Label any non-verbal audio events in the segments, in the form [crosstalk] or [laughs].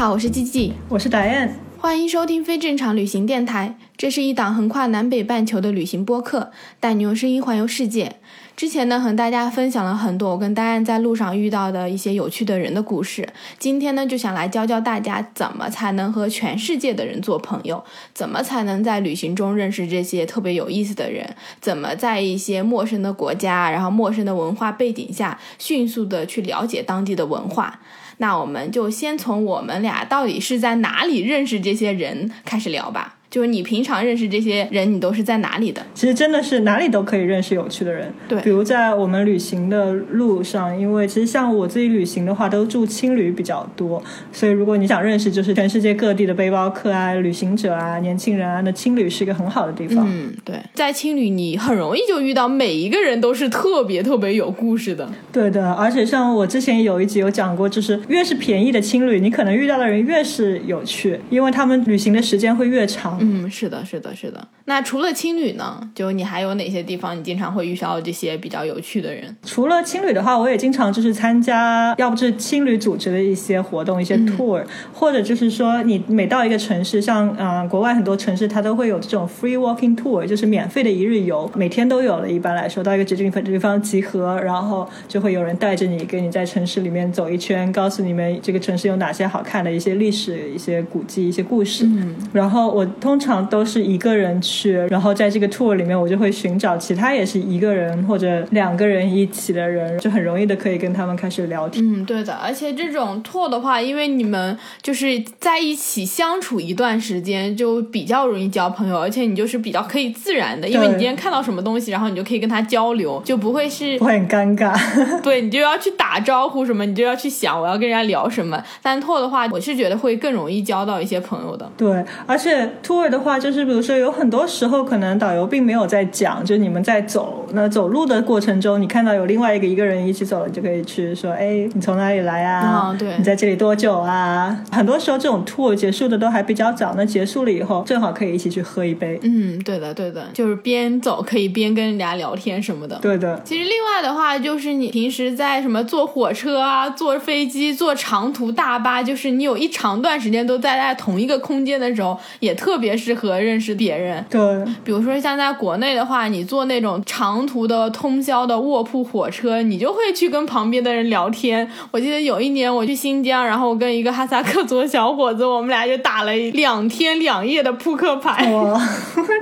好，我是季季，我是达燕，欢迎收听非正常旅行电台。这是一档横跨南北半球的旅行播客，带你用声音环游世界。之前呢，和大家分享了很多我跟大安在路上遇到的一些有趣的人的故事。今天呢，就想来教教大家怎么才能和全世界的人做朋友，怎么才能在旅行中认识这些特别有意思的人，怎么在一些陌生的国家，然后陌生的文化背景下，迅速的去了解当地的文化。那我们就先从我们俩到底是在哪里认识这些人开始聊吧。就是你平常认识这些人，你都是在哪里的？其实真的是哪里都可以认识有趣的人。对比如在我们旅行的路上，因为其实像我自己旅行的话，都住青旅比较多，所以如果你想认识就是全世界各地的背包客啊、旅行者啊、年轻人啊，那青旅是一个很好的地方。嗯，对，在青旅你很容易就遇到每一个人都是特别特别有故事的。对的，而且像我之前有一集有讲过，就是越是便宜的青旅，你可能遇到的人越是有趣，因为他们旅行的时间会越长。嗯，是的，是的，是的。那除了青旅呢？就你还有哪些地方你经常会遇到这些比较有趣的人？除了青旅的话，我也经常就是参加，要不就是青旅组织的一些活动、一些 tour，、或者就是说你每到一个城市，像呃国外很多城市它都会有这种 free walking tour，就是免费的一日游，每天都有了。一般来说，到一个指定地方集合，然后就会有人带着你，跟你在城市里面走一圈，告诉你们这个城市有哪些好看的一些历史、一些古迹、一些故事。嗯，然后我通常都是一个人去，然后在这个 tour 里面，我就会寻找其他也是一个人或者两个人一起的人，就很容易的可以跟他们开始聊天。嗯，对的。而且这种 tour 的话，因为你们就是在一起相处一段时间，就比较容易交朋友，而且你就是比较可以自然的，因为你今天看到什么东西，然后你就可以跟他交流，就不会是不会很尴尬，[laughs] 对你就要去打招呼什么，你就要去想我要跟人家聊什么。但 tour 的话，我是觉得会更容易交到一些朋友的。对，而且 tour 的话，就是比如说有很多时候可能导游并没有在讲，就是你们在走，那走路的过程中，你看到有另外一个一个人一起走，你就可以去说，哎，你从哪里来啊？啊对你在这里多久啊？很多时候这种 tour 结束的都还比较早，那结束了以后，正好可以一起去喝一杯。嗯，对的，对的，就是边走可以边跟人家聊天什么的。对的，其实另外的话，就是你平时在什么坐火车啊、坐飞机、坐长途大巴，就是你有一长段时间都待在同一个空间的时候，也特别适合认识别人。对。比如说像在国内的话，你坐那种长途的通宵的卧铺火车，你就会去跟旁边的人聊天。我记得有一年我去新疆，然后我跟一个哈萨克族的小伙子，我们俩就打了两天两夜的扑克牌。[laughs] 哇，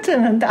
真能打！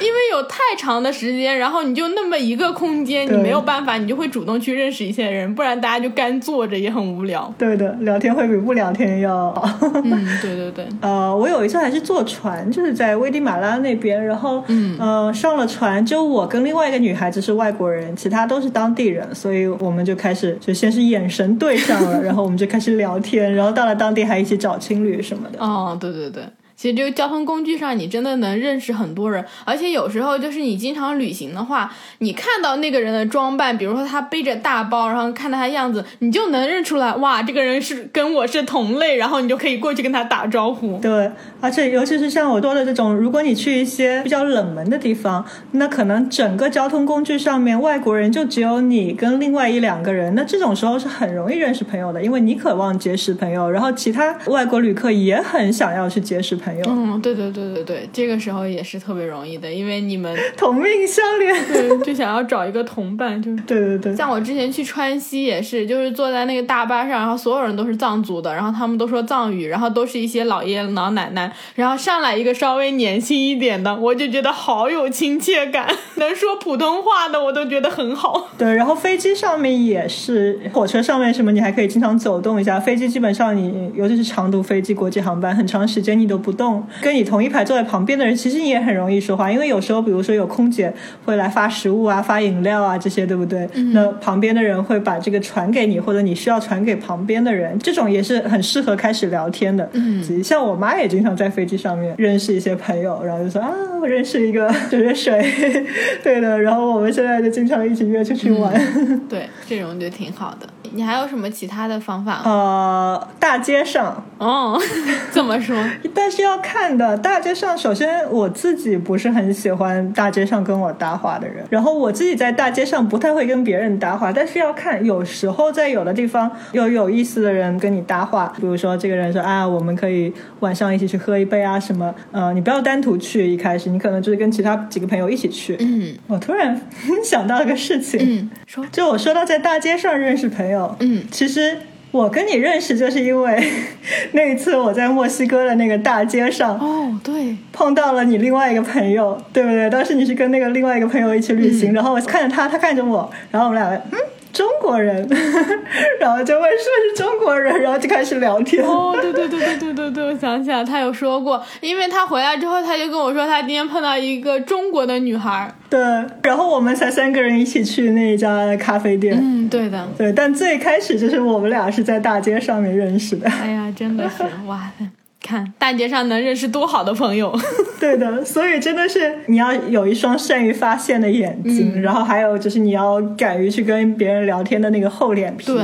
因为有太长的时间，然后你就那么一个空间，你没有办法，你就会主动去认识一些人，不然大家就干坐着也很无聊。对的，聊天会比不聊天要好。嗯，对对对，[laughs] 呃，我有一次还是坐船，就是在危地马拉那边，然后嗯呃上了船，就我跟另外一个女孩子是外国人，其他都是当地人，所以我们就开始就先是眼神对上了，[laughs] 然后我们就开始聊天，然后到了当地还一起找青旅什么的。哦，对对对。其实这个交通工具上，你真的能认识很多人，而且有时候就是你经常旅行的话，你看到那个人的装扮，比如说他背着大包，然后看到他样子，你就能认出来，哇，这个人是跟我是同类，然后你就可以过去跟他打招呼。对，而且尤其是像我说的这种，如果你去一些比较冷门的地方，那可能整个交通工具上面外国人就只有你跟另外一两个人，那这种时候是很容易认识朋友的，因为你渴望结识朋友，然后其他外国旅客也很想要去结识朋友，嗯，对对对对对，这个时候也是特别容易的，因为你们 [laughs] 同命相连。[laughs] 对就想要找一个同伴，就是。对对对，像我之前去川西也是，就是坐在那个大巴上，然后所有人都是藏族的，然后他们都说藏语，然后都是一些老爷爷老奶奶，然后上来一个稍微年轻一点的，我就觉得好有亲切感，能说普通话的我都觉得很好。对，然后飞机上面也是，火车上面什么你还可以经常走动一下。飞机基本上你，尤其是长途飞机、国际航班，很长时间你都不动，跟你同一排坐在旁边的人，其实你也很容易说话，因为有时候比如说有空姐会来发食物啊、发饮料啊这些，对不对？那旁边的人会把这个传给你，或者你需要传给旁边的人，这种也是很适合开始聊天的。嗯，像我妈也经常在飞机上面认识一些朋友，然后就说啊，我认识一个就是谁，对的，然后我们现在就经常一起约出去玩。[laughs] 对，这种就挺好的。你还有什么其他的方法吗？呃，大街上，哦，[laughs] 怎么说，[laughs] 但是要看的。大街上，首先我自己不是很喜欢大街上跟我搭话的人，然后我自己在大街上不太会跟别人搭话，但是要看，有时候在有的地方有有意思的人跟你搭话，比如说这个人说啊，我们可以晚上一起去喝一杯啊什么，呃，你不要单独去，一开始你可能就是跟其他几个朋友一起去。嗯我突然 [laughs] 想到了个事情，嗯，说，就我说到在大街上认识朋友，嗯其实我跟你认识，就是因为 [laughs] 那一次我在墨西哥的那个大街上哦，对，碰到了你另外一个朋友，对不对？当时你是跟那个另外一个朋友一起旅行，然后我看着他，他看着我，然后我们俩嗯。中国人，[laughs] 然后就问是不是中国人，然后就开始聊天。哦，对对对对对对对，我想起来，他有说过，因为他回来之后，他就跟我说，他今天碰到一个中国的女孩。对，然后我们才三个人一起去那一家咖啡店。嗯，对的。对，但最开始就是我们俩是在大街上面认识的。哎呀，真的是哇！看大街上能认识多好的朋友。[laughs] 对的，所以真的是你要有一双善于发现的眼睛，嗯然后还有就是你要敢于去跟别人聊天的那个厚脸皮。对，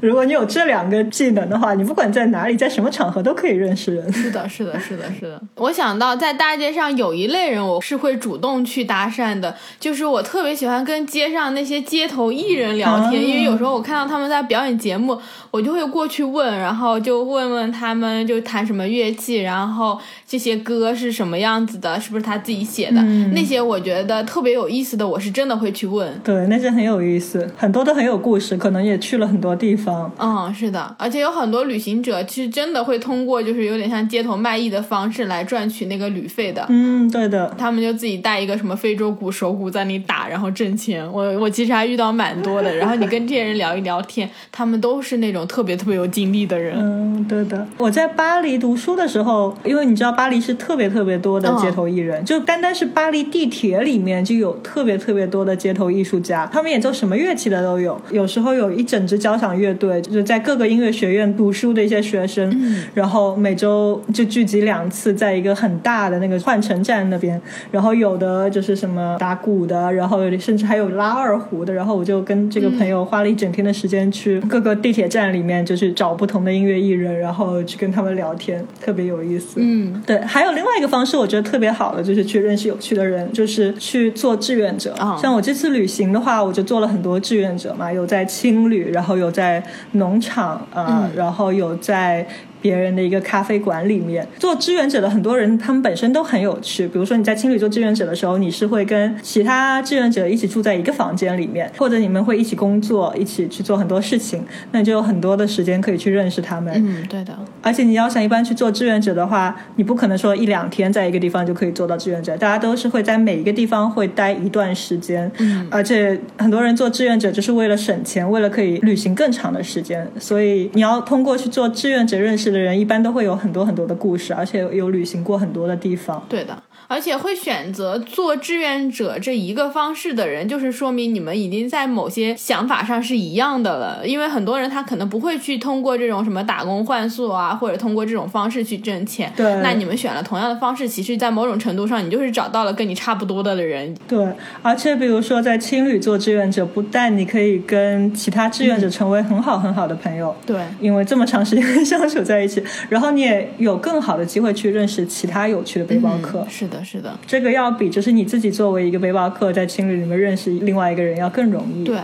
如果你有这两个技能的话，你不管在哪里，在什么场合都可以认识人。是的，是的，是的，是的。我想到在大街上有一类人，我是会主动去搭讪的，就是我特别喜欢跟街上那些街头艺人聊天，哦因为有时候我看到他们在表演节目，我就会过去问，然后就问问他们就弹什么乐器，然后这些歌是什么样子的，是不是他自己写的，嗯那些我觉得特别有意思的，我是真的会去问。对，那些很有意思，很多都很有故事，可能也去了很多地方。嗯，是的，而且有很多旅行者其实真的会通过就是有点像街头卖艺的方式来赚取那个旅费的。嗯，对的。他们就自己带一个什么非洲鼓手鼓在那里打，然后挣钱。我我其实还遇到蛮多的。然后你跟这些人聊一聊天，他们都是那种特别特别有经历的人。嗯，对的。我在巴黎读书的时候，因为你知道巴黎是特别特别多的街头艺人，就单单是巴黎地铁里面就有特别特别多的街头艺术家，他们演奏什么乐器的都有。有时候有一整支交响乐队，就是在各个音乐学院读书的一些学生，然后每周就聚集两次，在一个很大的那个换乘站那边。然后有的就是什么打鼓的，然后甚至还有拉二胡的。然后我就跟这个朋友花了一整天的时间去各个地铁站里面，就是找不同的音乐艺人，然后去跟他们聊天，特别有意思。嗯，对，还有另外一个方式，我觉得特别好的，就是去认识有趣的人，就是去做志愿者。哦像我这次旅行的话，我就做了很多志愿者嘛，有在青旅，然后有在农场，啊，嗯然后有在。别人的一个咖啡馆里面做志愿者的很多人，他们本身都很有趣。比如说你在青旅做志愿者的时候，你是会跟其他志愿者一起住在一个房间里面，或者你们会一起工作，一起去做很多事情，那你就有很多的时间可以去认识他们。嗯，对的，而且你要想一般去做志愿者的话，你不可能说一两天在一个地方就可以做到志愿者，大家都是会在每一个地方会待一段时间。嗯，而且很多人做志愿者就是为了省钱，为了可以旅行更长的时间，所以你要通过去做志愿者认识的人，一般都会有很多很多的故事，而且有旅行过很多的地方。对的。而且会选择做志愿者这一个方式的人，就是说明你们已经在某些想法上是一样的了。因为很多人他可能不会去通过这种什么打工换宿啊，或者通过这种方式去挣钱。对那你们选了同样的方式，其实，在某种程度上，你就是找到了跟你差不多的人。对，而且比如说在青旅做志愿者，不但你可以跟其他志愿者成为很好很好的朋友，对，因为这么长时间相处在一起，然后你也有更好的机会去认识其他有趣的背包客。嗯是的，是的，这个要比就是你自己作为一个背包客在青旅里面认识另外一个人要更容易。对。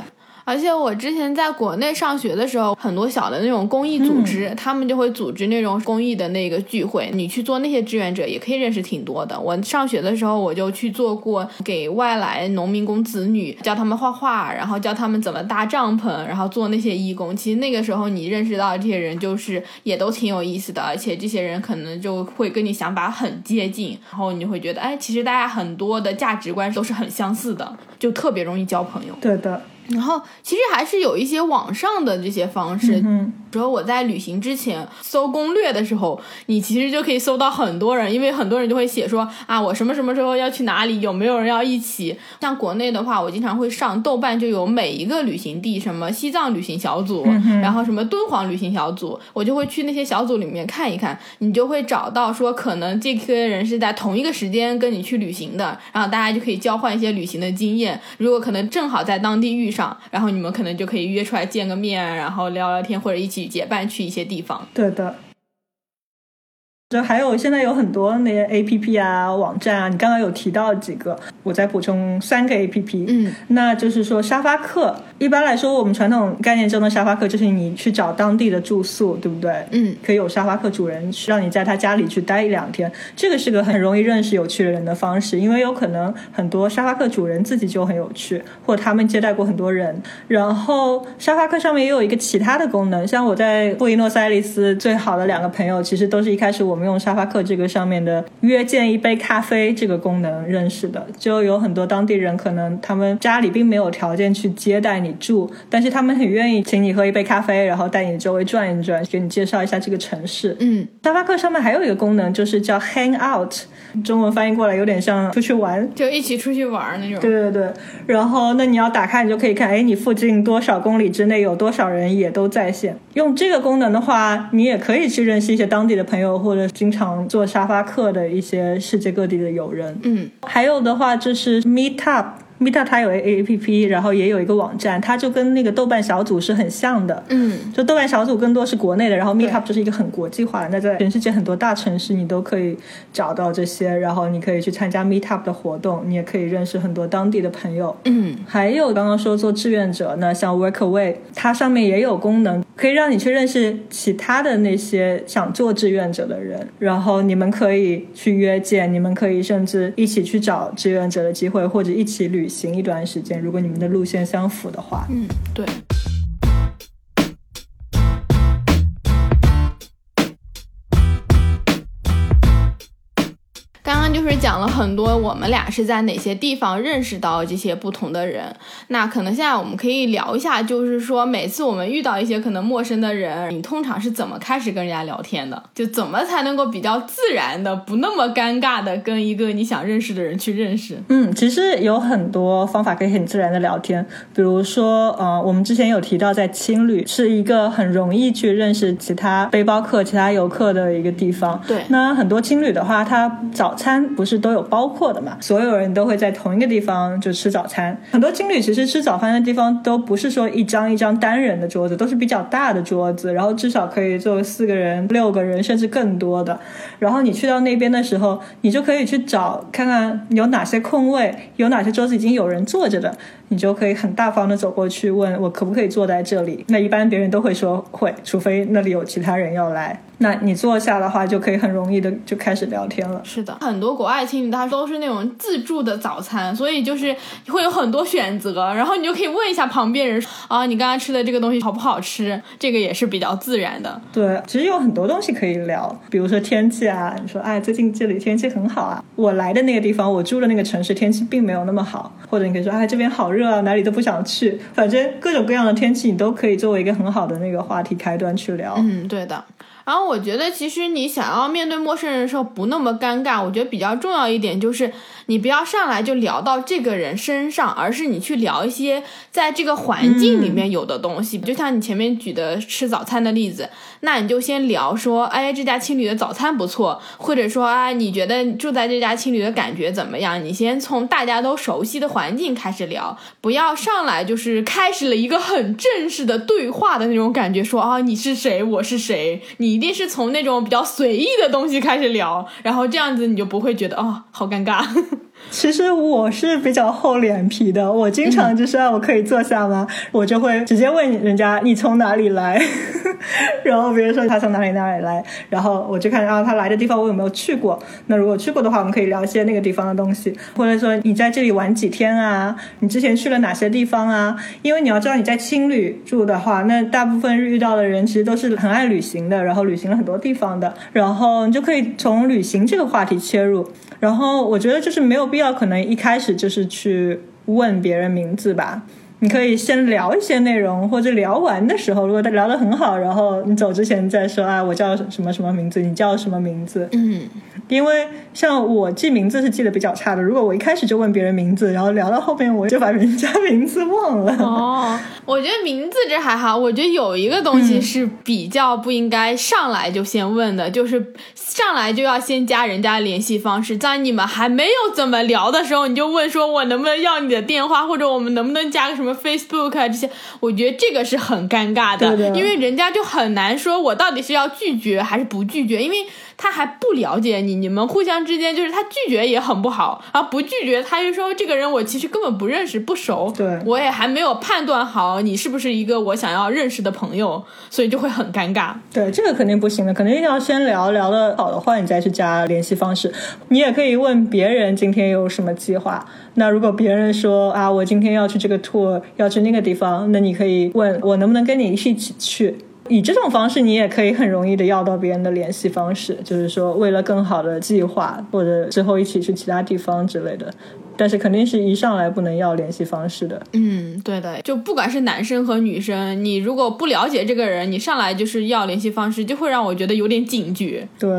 而且我之前在国内上学的时候，很多小的那种公益组织，他们就会组织那种公益的那个聚会。你去做那些志愿者，也可以认识挺多的。我上学的时候，我就去做过给外来农民工子女教他们画画，然后教他们怎么搭帐篷，然后做那些义工。其实那个时候你认识到的这些人，就是也都挺有意思的，而且这些人可能就会跟你想法很接近，然后你会觉得，哎，其实大家很多的价值观都是很相似的，就特别容易交朋友。对的，然后其实还是有一些网上的这些方式，嗯比如我在旅行之前搜攻略的时候，你其实就可以搜到很多人，因为很多人就会写说啊，我什么什么时候要去哪里，有没有人要一起。像国内的话，我经常会上豆瓣，就有每一个旅行地，什么西藏旅行小组，然后什么敦煌旅行小组，我就会去那些小组里面看一看，你就会找到说可能这些人是在同一个时间跟你去旅行的，然后大家就可以交换一些旅行的经验。如果可能正好在当地遇上，然后你们可能就可以约出来见个面，然后聊聊天，或者一起结伴去一些地方。对的。就还有现在有很多那些 A P P 啊、网站啊，你刚刚有提到几个，我再补充三个 A P P。嗯，那就是说沙发客，一般来说我们传统概念中的沙发客就是你去找当地的住宿，对不对？嗯，可以有沙发客主人让你在他家里去待一两天，这个是个很容易认识有趣的人的方式，因为有可能很多沙发客主人自己就很有趣，或者他们接待过很多人。然后沙发客上面也有一个其他的功能，像我在布宜诺斯艾利斯最好的两个朋友，其实都是一开始我们用沙发客这个上面的约见一杯咖啡这个功能认识的，就有很多当地人可能他们家里并没有条件去接待你住，但是他们很愿意请你喝一杯咖啡，然后带你周围转一转，给你介绍一下这个城市。嗯，沙发客上面还有一个功能，就是叫 hang out，中文翻译过来有点像出去玩。就一起出去玩儿那种。对对对，然后那你要打开，你就可以看，哎，你附近多少公里之内有多少人也都在线。用这个功能的话，你也可以去认识一些当地的朋友，或者经常做沙发客的一些世界各地的友人。嗯还有的话就是 Meetup。Meetup 它有 A P P，然后也有一个网站，它就跟那个豆瓣小组是很像的。嗯就豆瓣小组更多是国内的，然后 Meetup 就是一个很国际化的。那在全世界很多大城市，你都可以找到这些，然后你可以去参加 Meetup 的活动，你也可以认识很多当地的朋友。嗯还有刚刚说做志愿者那，像 Workaway，它上面也有功能，可以让你去认识其他的那些想做志愿者的人，然后你们可以去约见，你们可以甚至一起去找志愿者的机会，或者一起旅行行一段时间，如果你们的路线相符的话。嗯，对。刚刚就是讲了很多，我们俩是在哪些地方认识到这些不同的人。那可能现在我们可以聊一下，就是说每次我们遇到一些可能陌生的人，你通常是怎么开始跟人家聊天的？就怎么才能够比较自然的、不那么尴尬的跟一个你想认识的人去认识？嗯，其实有很多方法可以很自然的聊天，比如说，呃，我们之前有提到，在青旅是一个很容易去认识其他背包客、其他游客的一个地方。对那很多青旅的话，它早餐不是都有包括的嘛？所有人都会在同一个地方就吃早餐。很多青旅其实吃早饭的地方都不是说一张一张单人的桌子，都是比较大的桌子，然后至少可以坐四个人、六个人，甚至更多的。然后你去到那边的时候，你就可以去找看看有哪些空位，有哪些桌子已经有人坐着的，你就可以很大方的走过去问我可不可以坐在这里。那一般别人都会说会，除非那里有其他人要来。那你坐下的话，就可以很容易的就开始聊天了。是的，很多国外青旅它都是那种自助的早餐，所以就是会有很多选择，然后你就可以问一下旁边人啊，你刚才吃的这个东西好不好吃？这个也是比较自然的。对，其实有很多东西可以聊，比如说天气啊，你说哎，最近这里天气很好啊。我来的那个地方，我住的那个城市天气并没有那么好，或者你可以说哎，这边好热啊，哪里都不想去。反正各种各样的天气，你都可以作为一个很好的那个话题开端去聊。嗯，对的。然后我觉得，其实你想要面对陌生人的时候不那么尴尬，我觉得比较重要一点就是，你不要上来就聊到这个人身上，而是你去聊一些在这个环境里面有的东西。就像你前面举的吃早餐的例子，那你就先聊说，哎，这家青旅的早餐不错，或者说啊，你觉得住在这家青旅的感觉怎么样？你先从大家都熟悉的环境开始聊，不要上来就是开始了一个很正式的对话的那种感觉，说啊，你是谁，我是谁，你一定是从那种比较随意的东西开始聊，然后这样子你就不会觉得哦，好尴尬。[laughs] 其实我是比较厚脸皮的，我经常就是啊，我可以坐下吗？我就会直接问人家你从哪里来，[laughs] 然后别人说他从哪里哪里来，然后我就看啊他来的地方我有没有去过。那如果去过的话，我们可以聊一些那个地方的东西，或者说你在这里玩几天啊？你之前去了哪些地方啊？因为你要知道你在青旅住的话，那大部分遇到的人其实都是很爱旅行的，然后旅行了很多地方的，然后你就可以从旅行这个话题切入。然后我觉得就是没有必要，可能一开始就是去问别人名字吧。你可以先聊一些内容，或者聊完的时候，如果他聊得很好，然后你走之前再说啊，我叫什么什么名字，你叫什么名字？嗯，因为像我记名字是记得比较差的，如果我一开始就问别人名字，然后聊到后面我就把人家名字忘了。哦，我觉得名字这还好，我觉得有一个东西是比较不应该上来就先问的，就是上来就要先加人家联系方式，在你们还没有怎么聊的时候，你就问说我能不能要你的电话，或者我们能不能加个什么 Facebook 啊这些，我觉得这个是很尴尬的，因为人家就很难说我到底是要拒绝还是不拒绝，因为他还不了解你，你们互相之间就是他拒绝也很不好，啊不拒绝他就说这个人我其实根本不认识不熟，对我也还没有判断好你是不是一个我想要认识的朋友，所以就会很尴尬。对，这个肯定不行的，肯定要先聊聊的好的话，你再去加联系方式。你也可以问别人今天有什么计划。那如果别人说啊，我今天要去这个 tour，要去那个地方，那你可以问我能不能跟你一起去。以这种方式，你也可以很容易的要到别人的联系方式，就是说为了更好的计划，或者之后一起去其他地方之类的。但是肯定是一上来不能要联系方式的。嗯，对的，就不管是男生和女生，你如果不了解这个人，你上来就是要联系方式，就会让我觉得有点警觉。对。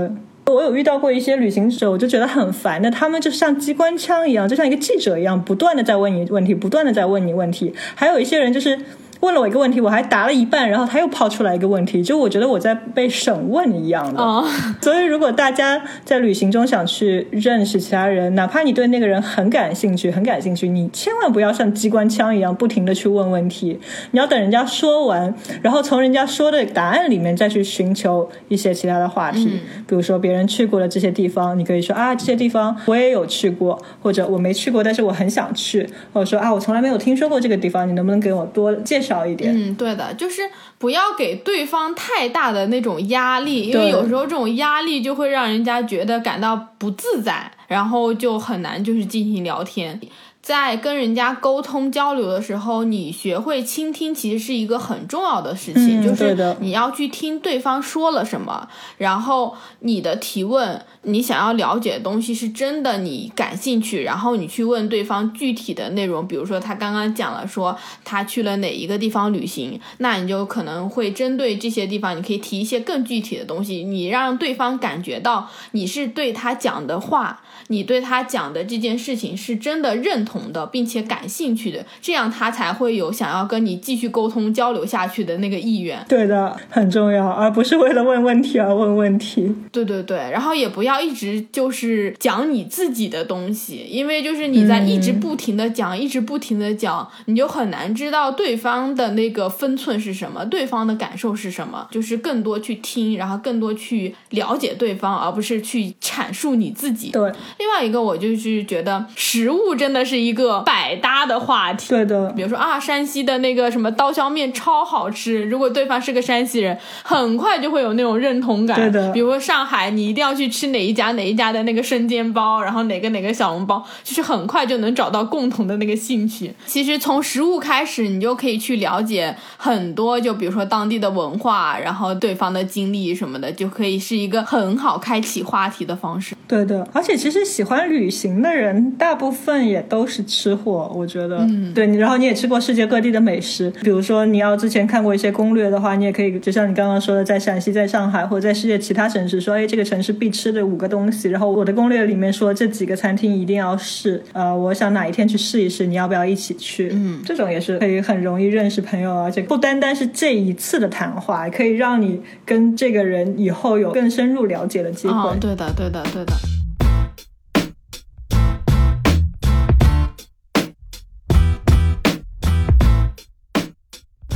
我有遇到过一些旅行者，我就觉得很烦的，他们就像机关枪一样，就像一个记者一样，不断的在问你问题，不断的在问你问题。还有一些人就是问了我一个问题，我还答了一半，然后他又抛出来一个问题，就我觉得我在被审问一样的。哦，所以，如果大家在旅行中想去认识其他人，哪怕你对那个人很感兴趣，很感兴趣，你千万不要像机关枪一样不停的去问问题。你要等人家说完，然后从人家说的答案里面再去寻求一些其他的话题。比如说别人去过的这些地方，你可以说啊，这些地方我也有去过，或者我没去过，但是我很想去，或者说啊，我从来没有听说过这个地方，你能不能给我多介绍一点？嗯，对的，就是不要给对方太大的那种压力，因为有时候这种压力就会让人家觉得感到不自在，然后就很难就是进行聊天。在跟人家沟通交流的时候，你学会倾听其实是一个很重要的事情，嗯就是你要去听对方说了什么，然后你的提问，你想要了解的东西是真的你感兴趣，然后你去问对方具体的内容，比如说他刚刚讲了说他去了哪一个地方旅行，那你就可能会针对这些地方，你可以提一些更具体的东西，你让对方感觉到你是对他讲的话。你对他讲的这件事情是真的认同的，并且感兴趣的，这样他才会有想要跟你继续沟通交流下去的那个意愿。对的，很重要，而不是为了问问题而问问题。对对对，然后也不要一直就是讲你自己的东西，因为就是你在一直不停的讲，一直不停的讲，你就很难知道对方的那个分寸是什么，对方的感受是什么，就是更多去听，然后更多去了解对方，而不是去阐述你自己。对，另外一个，我就是觉得食物真的是一个百搭的话题。对的比，如说啊，山西的那个什么刀削面超好吃，如果对方是个山西人，很快就会有那种认同感。对的比如说上海，你一定要去吃哪一家哪一家的那个生煎包，然后哪个哪个小笼包，就是很快就能找到共同的那个兴趣。其实从食物开始，你就可以去了解很多，就比如说当地的文化，然后对方的经历什么的，就可以是一个很好开启话题的方式。对的，而且其实喜欢旅行的人，大部分也都是吃货，我觉得。嗯，对，然后你也吃过世界各地的美食，比如说你要之前看过一些攻略的话，你也可以，就像你刚刚说的，在陕西、在上海或者在世界其他城市，说，哎，这个城市必吃的五个东西，然后我的攻略里面说这几个餐厅一定要试，呃，我想哪一天去试一试，你要不要一起去？嗯，这种也是可以很容易认识朋友，而且不单单是这一次的谈话，可以让你跟这个人以后有更深入了解的机会。嗯，对的，对的，对的。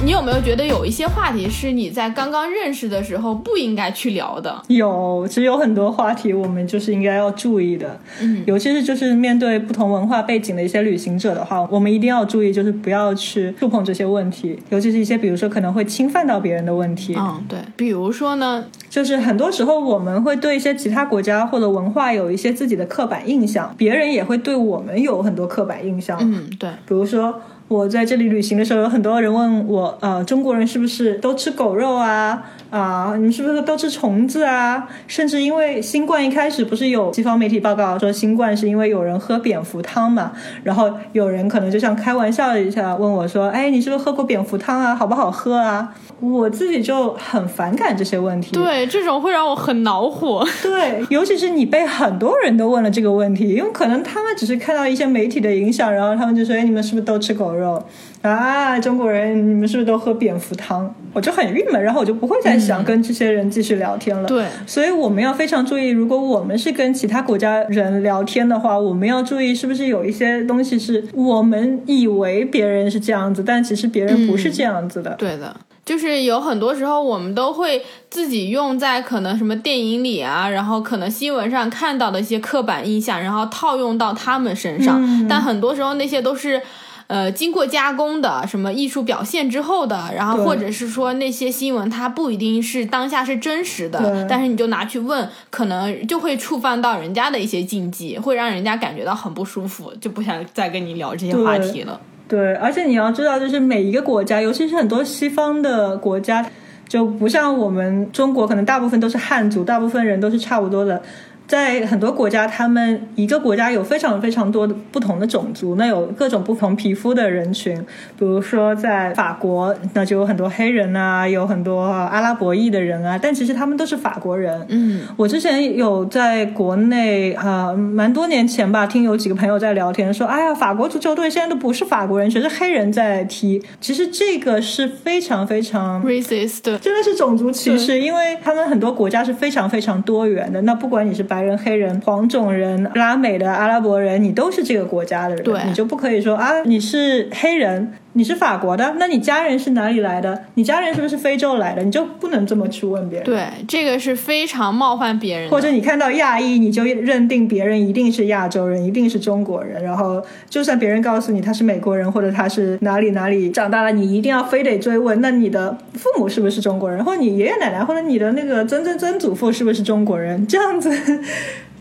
你有没有觉得有一些话题是你在刚刚认识的时候不应该去聊的？有，其实有很多话题我们就是应该要注意的，嗯，尤其是就是面对不同文化背景的一些旅行者的话，我们一定要注意，就是不要去触碰这些问题，尤其是一些比如说可能会侵犯到别人的问题。嗯，对，比如说呢，就是很多时候我们会对一些其他国家或者文化有一些自己的刻板印象，别人也会对我们有很多刻板印象。嗯，对，比如说，我在这里旅行的时候，有很多人问我，呃，中国人是不是都吃狗肉啊？啊，你们是不是都吃虫子啊？甚至因为新冠一开始不是有西方媒体报告说新冠是因为有人喝蝙蝠汤嘛，然后有人可能就像开玩笑一下问我说，哎，你是不是喝过蝙蝠汤啊？好不好喝啊？我自己就很反感这些问题。对，这种会让我很恼火。对，尤其是你被很多人都问了这个问题，因为可能他们只是看到一些媒体的影响，然后他们就说：“哎，你们是不是都吃狗肉啊？中国人你们是不是都喝蝙蝠汤？”我就很郁闷，然后我就不会再想跟这些人继续聊天了。对，所以我们要非常注意，如果我们是跟其他国家人聊天的话，我们要注意是不是有一些东西是我们以为别人是这样子，但其实别人不是这样子的。对的，就是有很多时候我们都会自己用在可能什么电影里啊，然后可能新闻上看到的一些刻板印象，然后套用到他们身上。嗯但很多时候那些都是。呃，经过加工的，什么艺术表现之后的，然后或者是说那些新闻，它不一定是当下是真实的，但是你就拿去问，可能就会触犯到人家的一些禁忌，会让人家感觉到很不舒服，就不想再跟你聊这些话题了。对，而且你要知道，就是每一个国家，尤其是很多西方的国家，就不像我们中国，可能大部分都是汉族，大部分人都是差不多的。在很多国家，他们一个国家有非常非常多的不同的种族，那有各种不同皮肤的人群。比如说在法国，那就有很多黑人啊，有很多阿拉伯裔的人啊，但其实他们都是法国人。嗯，我之前有在国内啊、呃蛮多年前吧，听有几个朋友在聊天说，哎呀，法国足球队现在都不是法国人，全是黑人在踢。其实这个是非常非常。racist，真的是种族歧视，因为他们很多国家是非常非常多元的。那不管你是白人、黑人、黄种人、拉美的、阿拉伯人，你都是这个国家的人，对你就不可以说啊，你是黑人，你是法国的，那你家人是哪里来的？你家人是不是非洲来的？你就不能这么去问别人。对，这个是非常冒犯别人。或者你看到亚裔，你就认定别人一定是亚洲人，一定是中国人，然后就算别人告诉你他是美国人，或者他是哪里哪里长大了，你一定要非得追问，那你的父母是不是中国人，或者你爷爷奶奶，或者你的那个曾曾曾祖父是不是中国人？这样子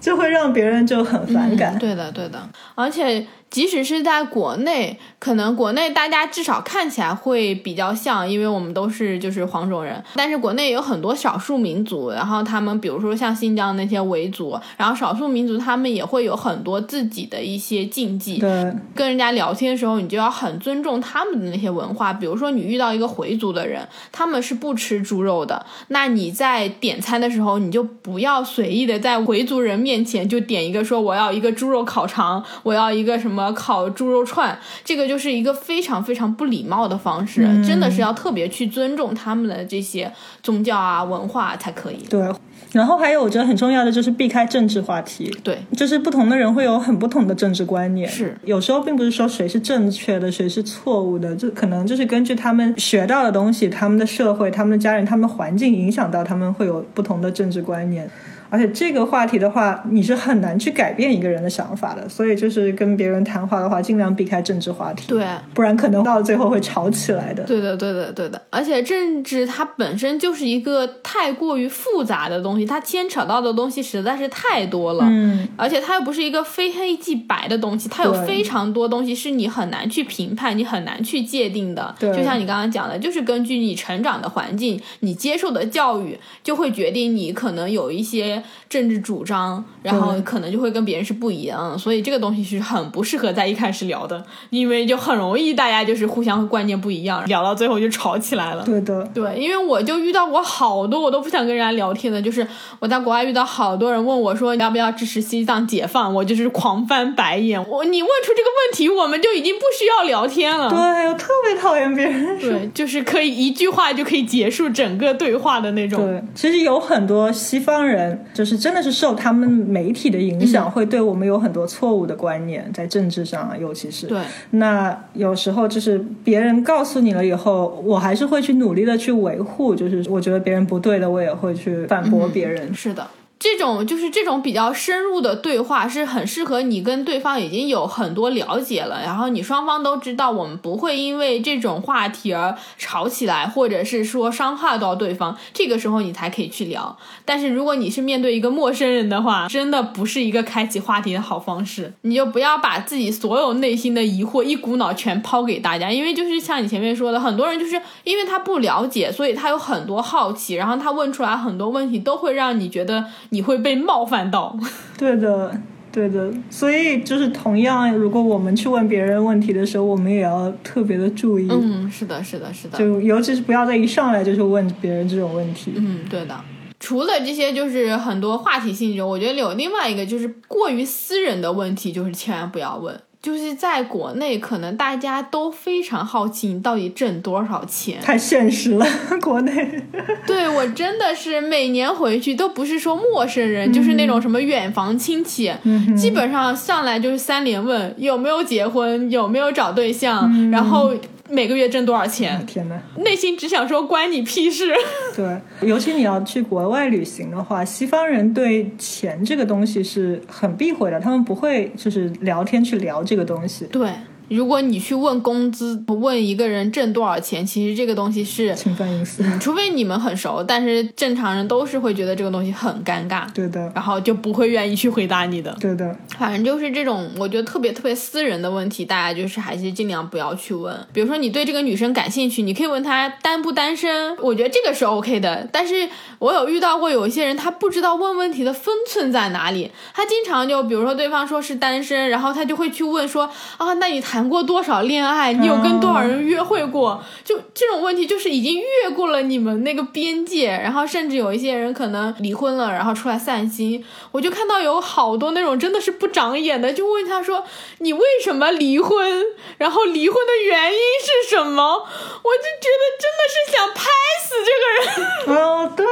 就会让别人就很反感。对的，对的，而且即使是在国内，可能国内大家至少看起来会比较像，因为我们都是就是黄种人，但是国内有很多少数民族，然后他们比如说像新疆那些维族，然后少数民族他们也会有很多自己的一些禁忌，对跟人家聊天的时候，你就要很尊重他们的那些文化。比如说，你遇到一个回族的人，他们是不吃猪肉的，那你在点餐的时候，你就不要随意的在回族人面前就点一个说我要一个猪肉烤肠，我要一个什么烤猪肉串，这个就是一个非常非常不礼貌的方式，真的是要特别去尊重他们的这些宗教啊文化才可以。对，然后还有我觉得很重要的就是避开政治话题。对，就是不同的人会有很不同的政治观念，是有时候并不是说谁是正确的，谁是错误的，就可能就是根据他们学到的东西、他们的社会、他们的家人、他们的环境影响到他们会有不同的政治观念。而且这个话题的话，你是很难去改变一个人的想法的，所以就是跟别人谈话的话，尽量避开政治话题，对。不然可能到最后会吵起来的。对的，对的，对的，而且政治它本身就是一个太过于复杂的东西，它牵扯到的东西实在是太多了。嗯，而且它又不是一个非黑即白的东西，它有非常多东西是你很难去评判、你很难去界定的。对就像你刚刚讲的，就是根据你成长的环境、你接受的教育，就会决定你可能有一些政治主张，然后可能就会跟别人是不一样。所以这个东西是很不适合在一开始聊的，因为就很容易大家就是互相观念不一样，聊到最后就吵起来了。对的，对，因为我就遇到过好多我都不想跟人家聊天的，就是我在国外遇到好多人问我说要不要支持西藏解放，我就是狂翻白眼。我你问出这个问题，我们就已经不需要聊天了。对我特别讨厌别人说对，就是可以一句话就可以结束整个对话的那种。对，其实有很多西方人，就是真的是受他们媒体的影响，会对我们有很多错误的观念，在政治上啊，尤其是。对那有时候就是别人告诉你了以后，我还是会去努力的去维护，就是我觉得别人不对的，我也会去反驳别人。是的。这种就是这种比较深入的对话，是很适合你跟对方已经有很多了解了，然后你双方都知道我们不会因为这种话题而吵起来，或者是说伤害到对方，这个时候你才可以去聊。但是如果你是面对一个陌生人的话，真的不是一个开启话题的好方式。你就不要把自己所有内心的疑惑一股脑全抛给大家，因为就是像你前面说的，很多人就是因为他不了解，所以他有很多好奇，然后他问出来很多问题，都会让你觉得你会被冒犯到。对的，对的，所以就是同样，如果我们去问别人问题的时候，我们也要特别的注意，嗯，是的，是的，是的。就尤其是不要在一上来就是问别人这种问题。嗯，对的。除了这些，就是很多话题性质，我觉得有另外一个就是过于私人的问题，就是千万不要问。就是在国内，可能大家都非常好奇你到底挣多少钱。太现实了，国内。[laughs] 对我真的是每年回去都不是说陌生人，就是那种什么远房亲戚，基本上上来就是三连问有没有结婚，有没有找对象，然后每个月挣多少钱。天哪，内心只想说关你屁事。[laughs] [laughs] 对，尤其你要去国外旅行的话，西方人对钱这个东西是很避讳的，他们不会就是聊天去聊这个东西。对，如果你去问工资，问一个人挣多少钱，其实这个东西是，侵犯隐私。除非你们很熟，但是正常人都是会觉得这个东西很尴尬，对的，然后就不会愿意去回答你的。对的，反正就是这种，我觉得特别特别私人的问题，大家就是还是尽量不要去问。比如说你对这个女生感兴趣，你可以问她单不单身，我觉得这个是 OK 的。但是我有遇到过有一些人，他不知道问问题的分寸在哪里，他经常就比如说对方说是单身，然后他就会去问说啊，那你谈过多少恋爱？你有跟多少人约会过？就这种问题，就是已经越过了你们那个边界，然后甚至有一些人可能离婚了，然后出来散心。我就看到有好多那种真的是不长眼的，就问他说你为什么离婚？然后离婚的原因是什么？我就觉得真的是想拍死这个人。哦，对，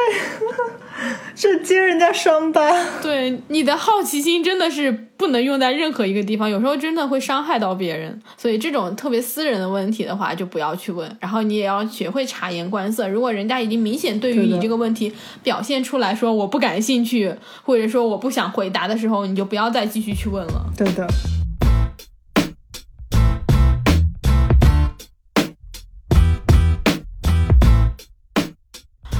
[laughs] 是揭人家伤疤。[laughs] 对你的好奇心真的是不能用在任何一个地方，有时候真的会伤害到别人。所以这种特别私人的问题的话，就不要去问。然后你也要学会察言观色。如果人家已经明显对于你这个问题表现出来说我不感兴趣，或者说我不想回答的时候，你就不要再继续去问了。对的，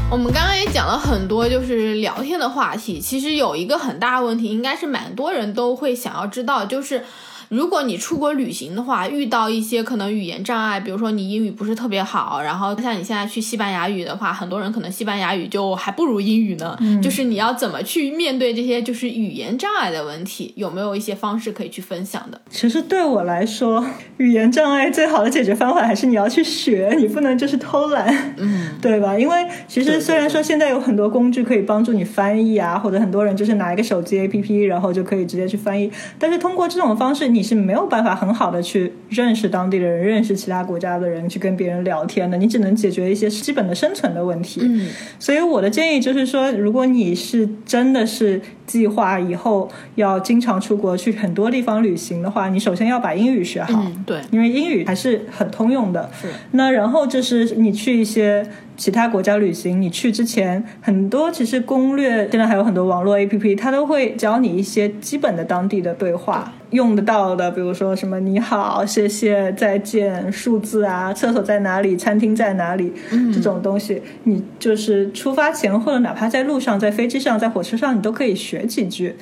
我们刚刚也讲了很多，就是聊天的话题。其实有一个很大的问题，应该是蛮多人都会想要知道，就是如果你出国旅行的话，遇到一些可能语言障碍，比如说你英语不是特别好，然后像你现在去西班牙语的话，很多人可能西班牙语就还不如英语呢。就是你要怎么去面对这些就是语言障碍的问题，有没有一些方式可以去分享的？其实对我来说，语言障碍最好的解决方法还是你要去学，你不能就是偷懒，嗯，对吧？因为其实虽然说现在有很多工具可以帮助你翻译啊，或者很多人就是拿一个手机 APP，然后就可以直接去翻译，但是通过这种方式，你是没有办法很好的去认识当地的人，认识其他国家的人，去跟别人聊天的，你只能解决一些基本的生存的问题。嗯所以我的建议就是说，如果你是真的是计划以后要经常出国去很多地方旅行的话，你首先要把英语学好，嗯，对，因为英语还是很通用的。是。那然后就是你去一些其他国家旅行，你去之前很多其实攻略，现在还有很多网络 APP，它都会教你一些基本的当地的对话用得到的，比如说什么你好、谢谢、再见、数字啊、厕所在哪里、餐厅在哪里、这种东西，你就是出发前或者哪怕在路上、在飞机上、在火车上，你都可以学几句。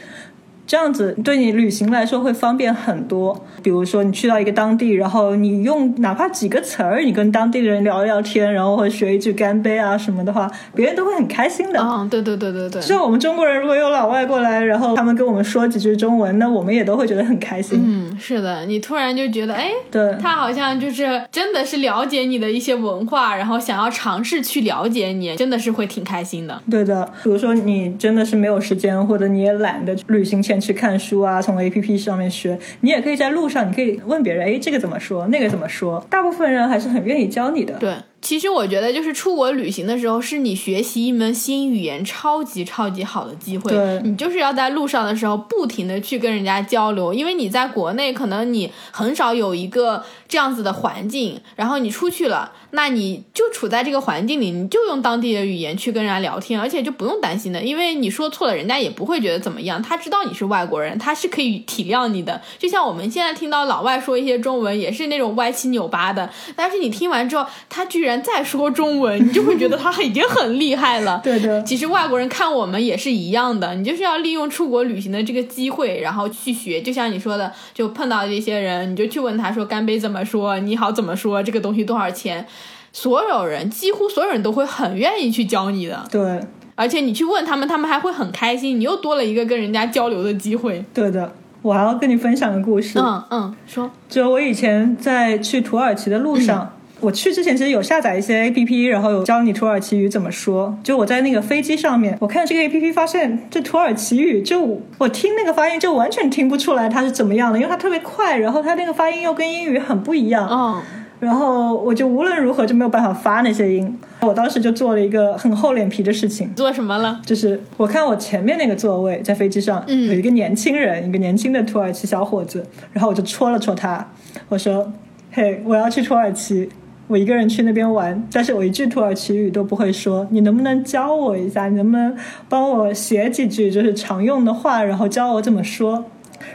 这样子对你旅行来说会方便很多。比如说你去到一个当地，然后你用哪怕几个词儿，你跟当地的人聊一聊天，然后或者学一句干杯啊什么的话，别人都会很开心的。嗯，对对对对对，像我们中国人，如果有老外过来，然后他们跟我们说几句中文，那我们也都会觉得很开心。嗯，是的，你突然就觉得，哎，对，他好像就是真的是了解你的一些文化，然后想要尝试去了解你，真的是会挺开心的。对的，比如说你真的是没有时间，或者你也懒得旅行前去看书啊，从 A P P 上面学，你也可以在路上，你可以问别人，哎，这个怎么说，那个怎么说，大部分人还是很愿意教你的。对，其实我觉得，就是出国旅行的时候，是你学习一门新语言超级超级好的机会。你就是要在路上的时候不停的去跟人家交流，因为你在国内可能你很少有一个这样子的环境，然后你出去了，那你就处在这个环境里，你就用当地的语言去跟人家聊天，而且就不用担心的，因为你说错了，人家也不会觉得怎么样，他知道你是外国人，他是可以体谅你的。就像我们现在听到老外说一些中文，也是那种歪七扭八的，但是你听完之后，他居然在说中文，你就会觉得他已经很厉害了。[laughs] 对的，其实外国人看我们也是一样的，你就是要利用出国旅行的这个机会，然后去学。就像你说的，就碰到这些人，你就去问他说干杯怎么说，你好怎么说，这个东西多少钱。所有人几乎所有人都会很愿意去教你的，对而且你去问他们，他们还会很开心，你又多了一个跟人家交流的机会。对的。我还要跟你分享个故事，嗯嗯，说就我以前在去土耳其的路上。我去之前其实有下载一些 A P P，然后有教你土耳其语怎么说。就我在那个飞机上面，我看这个 A P P，发现这土耳其语，就我听那个发音就完全听不出来它是怎么样的，因为它特别快，然后它那个发音又跟英语很不一样。嗯然后我就无论如何就没有办法发那些音。我当时就做了一个很厚脸皮的事情，做什么了？就是我看我前面那个座位在飞机上、嗯有一个年轻人，一个年轻的土耳其小伙子，然后我就戳了戳他，我说：“嘿，我要去土耳其，我一个人去那边玩，但是我一句土耳其语都不会说，你能不能教我一下？你能不能帮我写几句就是常用的话，然后教我怎么说？”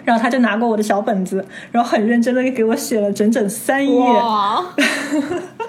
然后他就拿过我的小本子，然后很认真的给我写了整整三页。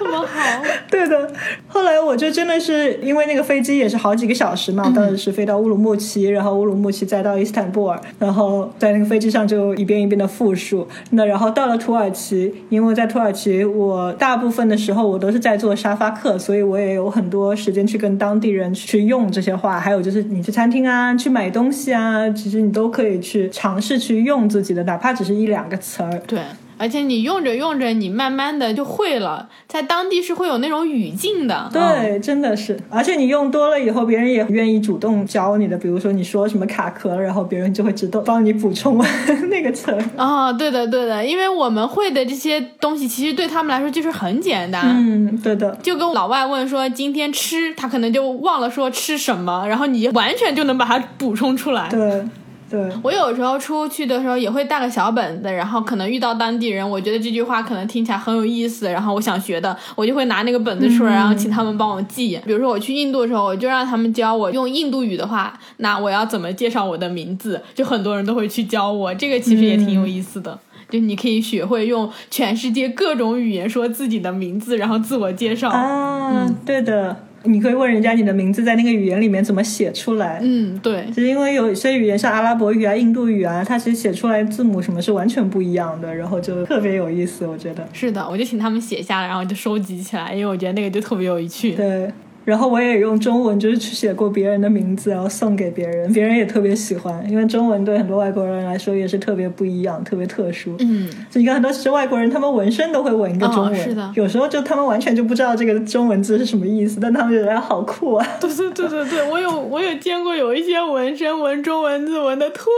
哇，这么好，对的，后来我就真的是因为那个飞机也是好几个小时嘛，当时是飞到乌鲁木齐，然后乌鲁木齐再到伊斯坦布尔，然后在那个飞机上就一遍一遍的复述。那然后到了土耳其，因为在土耳其我大部分的时候我都是在做沙发客，所以我也有很多时间去跟当地人去用这些话。还有就是你去餐厅啊，去买东西啊，其实你都可以去尝试去用自己的，哪怕只是一两个词儿。对。而且你用着用着，你慢慢的就会了，在当地是会有那种语境的。嗯对，真的是，而且你用多了以后，别人也愿意主动教你的。比如说你说什么卡壳，然后别人就会知道帮你补充完 [laughs] 那个词儿。啊、对的对的，因为我们会的这些东西，其实对他们来说就是很简单。嗯，对的，就跟老外问说今天吃，他可能就忘了说吃什么，然后你完全就能把它补充出来。对对我有时候出去的时候也会带个小本子，然后可能遇到当地人，我觉得这句话可能听起来很有意思，然后我想学的，我就会拿那个本子出来，然后请他们帮我记。比如说我去印度的时候，我就让他们教我用印度语的话，那我要怎么介绍我的名字，就很多人都会去教我，这个其实也挺有意思的。就你可以学会用全世界各种语言说自己的名字，然后自我介绍。啊，对的，你可以问人家你的名字在那个语言里面怎么写出来。嗯，对，就是因为有一些语言，像阿拉伯语啊、印度语啊，它其实写出来字母什么是完全不一样的，然后就特别有意思，我觉得。是的，我就请他们写下来，然后就收集起来，因为我觉得那个就特别有趣。对，然后我也用中文就是去写过别人的名字，然后送给别人，别人也特别喜欢，因为中文对很多外国人来说也是特别不一样、特别特殊。嗯，就你看很多其实外国人他们纹身都会纹一个中文，哦是的有时候就他们完全就不知道这个中文字是什么意思，但他们觉得好酷啊。对对对对对，我有我有见过有一些纹身纹中文字纹的特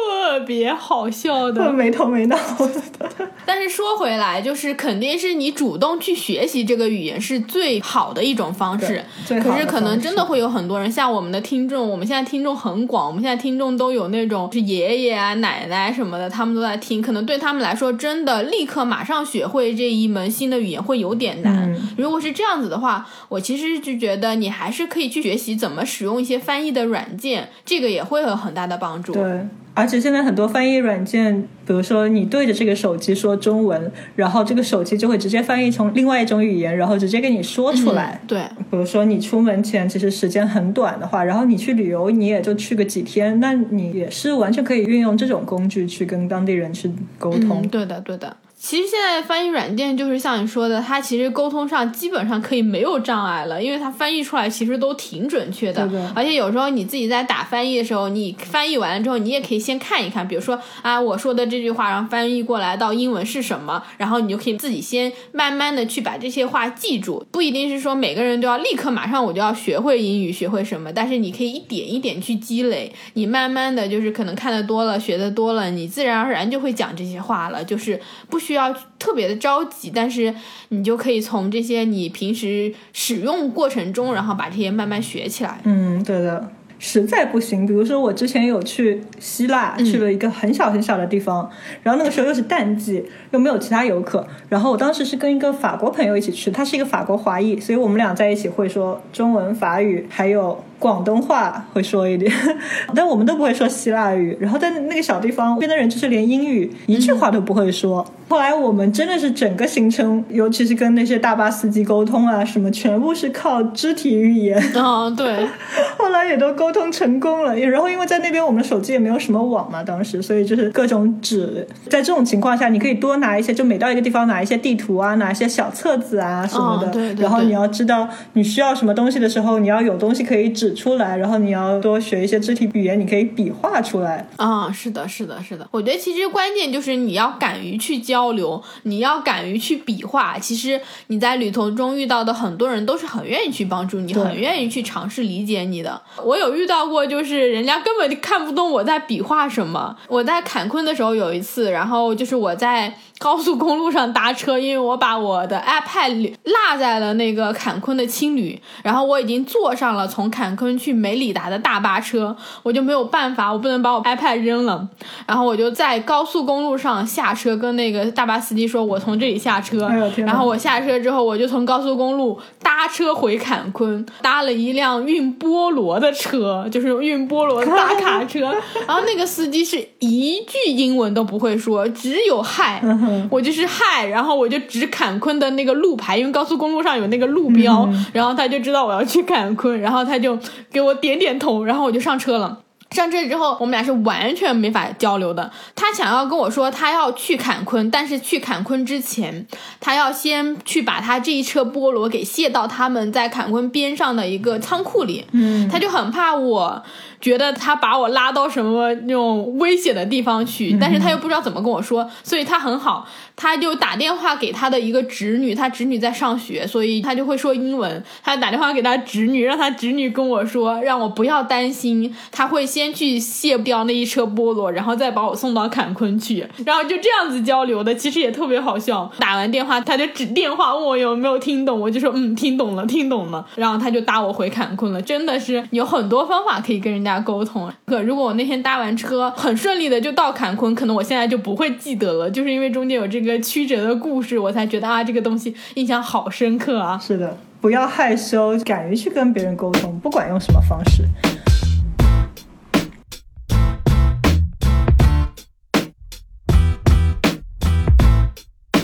别好笑的。没头没脑的。但是说回来，就是肯定是你主动去学习这个语言是最好的一种方式对。最好的可是可能真的会有很多人，像我们的听众，我们现在听众很广，我们现在听众都有那种是爷爷啊、奶奶什么的，他们都在听，可能对他们来说，真的立刻马上学会这一门新的语言会有点难。嗯如果是这样子的话，我其实就觉得你还是可以去学习怎么使用一些翻译的软件，这个也会有很大的帮助。对，而且现在很多翻译软件，比如说你对着这个手机说中文，然后这个手机就会直接翻译成另外一种语言，然后直接给你说出来。嗯对，比如说你出门前其实时间很短的话，然后你去旅游你也就去个几天，那你也是完全可以运用这种工具去跟当地人去沟通。嗯，对的，对的。其实现在翻译软件就是像你说的，它其实沟通上基本上可以没有障碍了，因为它翻译出来其实都挺准确的。对对而且有时候你自己在打翻译的时候，你翻译完了之后，你也可以先看一看，比如说啊，我说的这句话，然后翻译过来到英文是什么，然后你就可以自己先慢慢的去把这些话记住。不一定是说每个人都要立刻马上我就要学会英语，学会什么，但是你可以一点一点去积累，你慢慢的就是可能看得多了，学得多了，你自然而然就会讲这些话了，就是不需需要特别的着急，但是你就可以从这些你平时使用过程中，然后把这些慢慢学起来。嗯，对的。实在不行，比如说我之前有去希腊，去了一个很小很小的地方，然后那个时候又是淡季，又没有其他游客，然后我当时是跟一个法国朋友一起去，他是一个法国华裔，所以我们俩在一起会说中文、法语，还有广东话会说一点，[laughs] 但我们都不会说希腊语。然后在那个小地方，那边的人就是连英语一句话都不会说。后来我们真的是整个行程，尤其是跟那些大巴司机沟通啊，什么全部是靠肢体语言。嗯，[laughs] 对，[laughs] 后来也都沟通成功了，然后因为在那边我们的手机也没有什么网嘛，当时所以就是各种纸。在这种情况下，你可以多拿一些，就每到一个地方拿一些地图啊，拿一些小册子啊什么的。哦对对然后你要知道你需要什么东西的时候，你要有东西可以指出来，然后你要多学一些肢体语言，你可以比划出来。啊、是的，是的，是的。我觉得其实关键就是你要敢于去交流，你要敢于去比划。其实你在旅途中遇到的很多人都是很愿意去帮助你，很愿意去尝试理解你的。我有遇到过，就是人家根本就看不懂我在比划什么。我在坎昆的时候有一次，然后就是我在高速公路上搭车，因为我把我的 iPad 落在了那个坎昆的青旅，然后我已经坐上了从坎昆去梅里达的大巴车，我就没有办法，我不能把我 iPad 扔了，然后我就在高速公路上下车，跟那个大巴司机说，我从这里下车，然后我下车之后，我就从高速公路搭车回坎昆，搭了一辆运菠萝的车，就是运菠萝的大卡车，[laughs] 然后那个司机是一句英文都不会说，只有嗨，我就是嗨，然后我就指坎昆的那个路牌，因为高速公路上有那个路标，然后他就知道我要去坎昆，然后他就给我点点头，然后我就上车了。上车之后，我们俩是完全没法交流的。他想要跟我说他要去坎昆，但是去坎昆之前，他要先去把他这一车菠萝给卸到他们在坎昆边上的一个仓库里。嗯，他就很怕我觉得他把我拉到什么那种危险的地方去，但是他又不知道怎么跟我说，所以他很好，他就打电话给他的一个侄女，他侄女在上学，所以他就会说英文，他打电话给他侄女，让他侄女跟我说，让我不要担心，他会先去卸掉那一车菠萝，然后再把我送到坎昆去，然后就这样子交流的，其实也特别好笑。打完电话，他就指电话问我有没有听懂，我就说嗯听懂了，听懂了，然后他就搭我回坎昆了。真的是有很多方法可以跟人家沟通。可如果我那天搭完车很顺利的就到坎昆，可能我现在就不会记得了，就是因为中间有这一个曲折的故事，我才觉得啊这个东西印象好深刻啊。是的，不要害羞，敢于去跟别人沟通，不管用什么方式。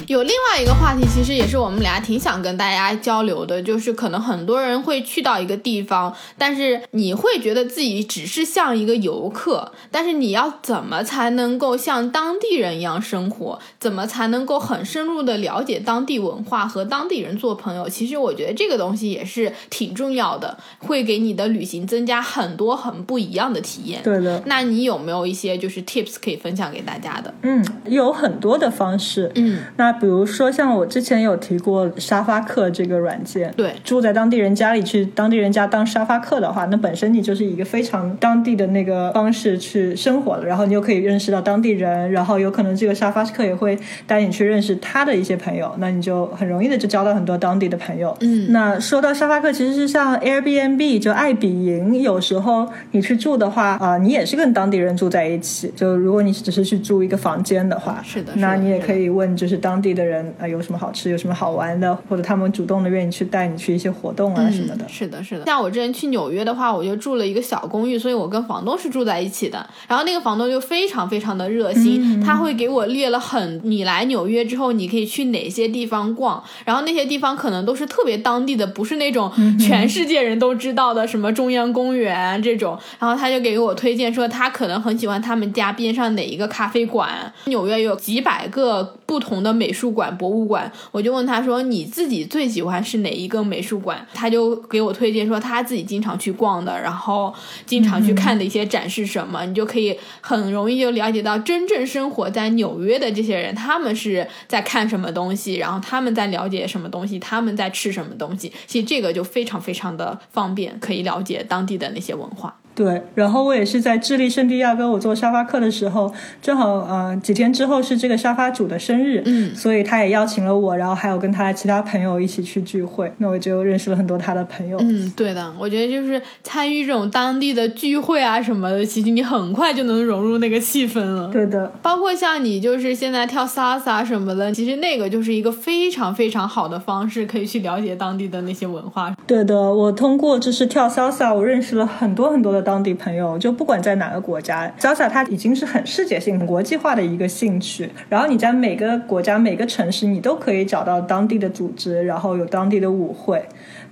有另外一个话题，其实也是我们俩挺想跟大家交流的，就是可能很多人会去到一个地方，但是你会觉得自己只是像一个游客，但是你要怎么才能够像当地人一样生活？怎么才能够很深入的了解当地文化和当地人做朋友？其实我觉得这个东西也是挺重要的，会给你的旅行增加很多很不一样的体验。对的，那你有没有一些就是 tips 可以分享给大家的？嗯，有很多的方式。嗯，那比如说像我之前有提过沙发客这个软件，对住在当地人家里去当地人家当沙发客的话，那本身你就是一个非常当地的那个方式去生活了，然后你又可以认识到当地人，然后有可能这个沙发客也会带你去认识他的一些朋友，那你就很容易的就交到很多当地的朋友。嗯那说到沙发客，其实是像 Airbnb 就爱彼迎，有时候你去住的话啊、你也是跟当地人住在一起。就如果你只是去住一个房间的话，是的那你也可以问就是当地的人啊、有什么好吃，有什么好玩的，或者他们主动的愿意去带你去一些活动啊什么的。嗯。是的，是的。像我之前去纽约的话，我就住了一个小公寓，所以我跟房东是住在一起的。然后那个房东就非常非常的热心，他会给我列了很你来纽约之后你可以去哪些地方逛，然后那些地方可能都是特别当地的，不是那种全世界人都知道的什么中央公园啊这种。然后他就给我推荐说他可能很喜欢他们家边上哪一个咖啡馆。纽约有几百个不同的美术馆、博物馆，我就问他说你自己最喜欢是哪一个美术馆？他就给我推荐说他自己经常去逛的，然后经常去看的一些展示什么，你就可以很容易就了解到真正生活在纽约的这些人，他们是在看什么东西，然后他们在了解什么东西，他们在吃什么东西。其实这个就非常非常的方便，可以了解当地的那些文化。对，然后我也是在智利圣地亚哥，我做沙发客的时候，正好呃几天之后是这个沙发主的生日，嗯所以他也邀请了我，然后还有跟他的其他朋友一起去聚会，那我就认识了很多他的朋友。嗯，对的，我觉得就是参与这种当地的聚会啊什么的，其实你很快就能融入那个气氛了。对的，包括像你就是现在跳 salsa 什么的，其实那个就是一个非常非常好的方式，可以去了解当地的那些文化。对的，我通过就是跳 salsa，我认识了很多很多的当地朋友，就不管在哪个国家，salsa 它已经是很世界性、国际化的一个兴趣。然后你在每个国家、每个城市，你都可以找到当地的组织，然后有当地的舞会。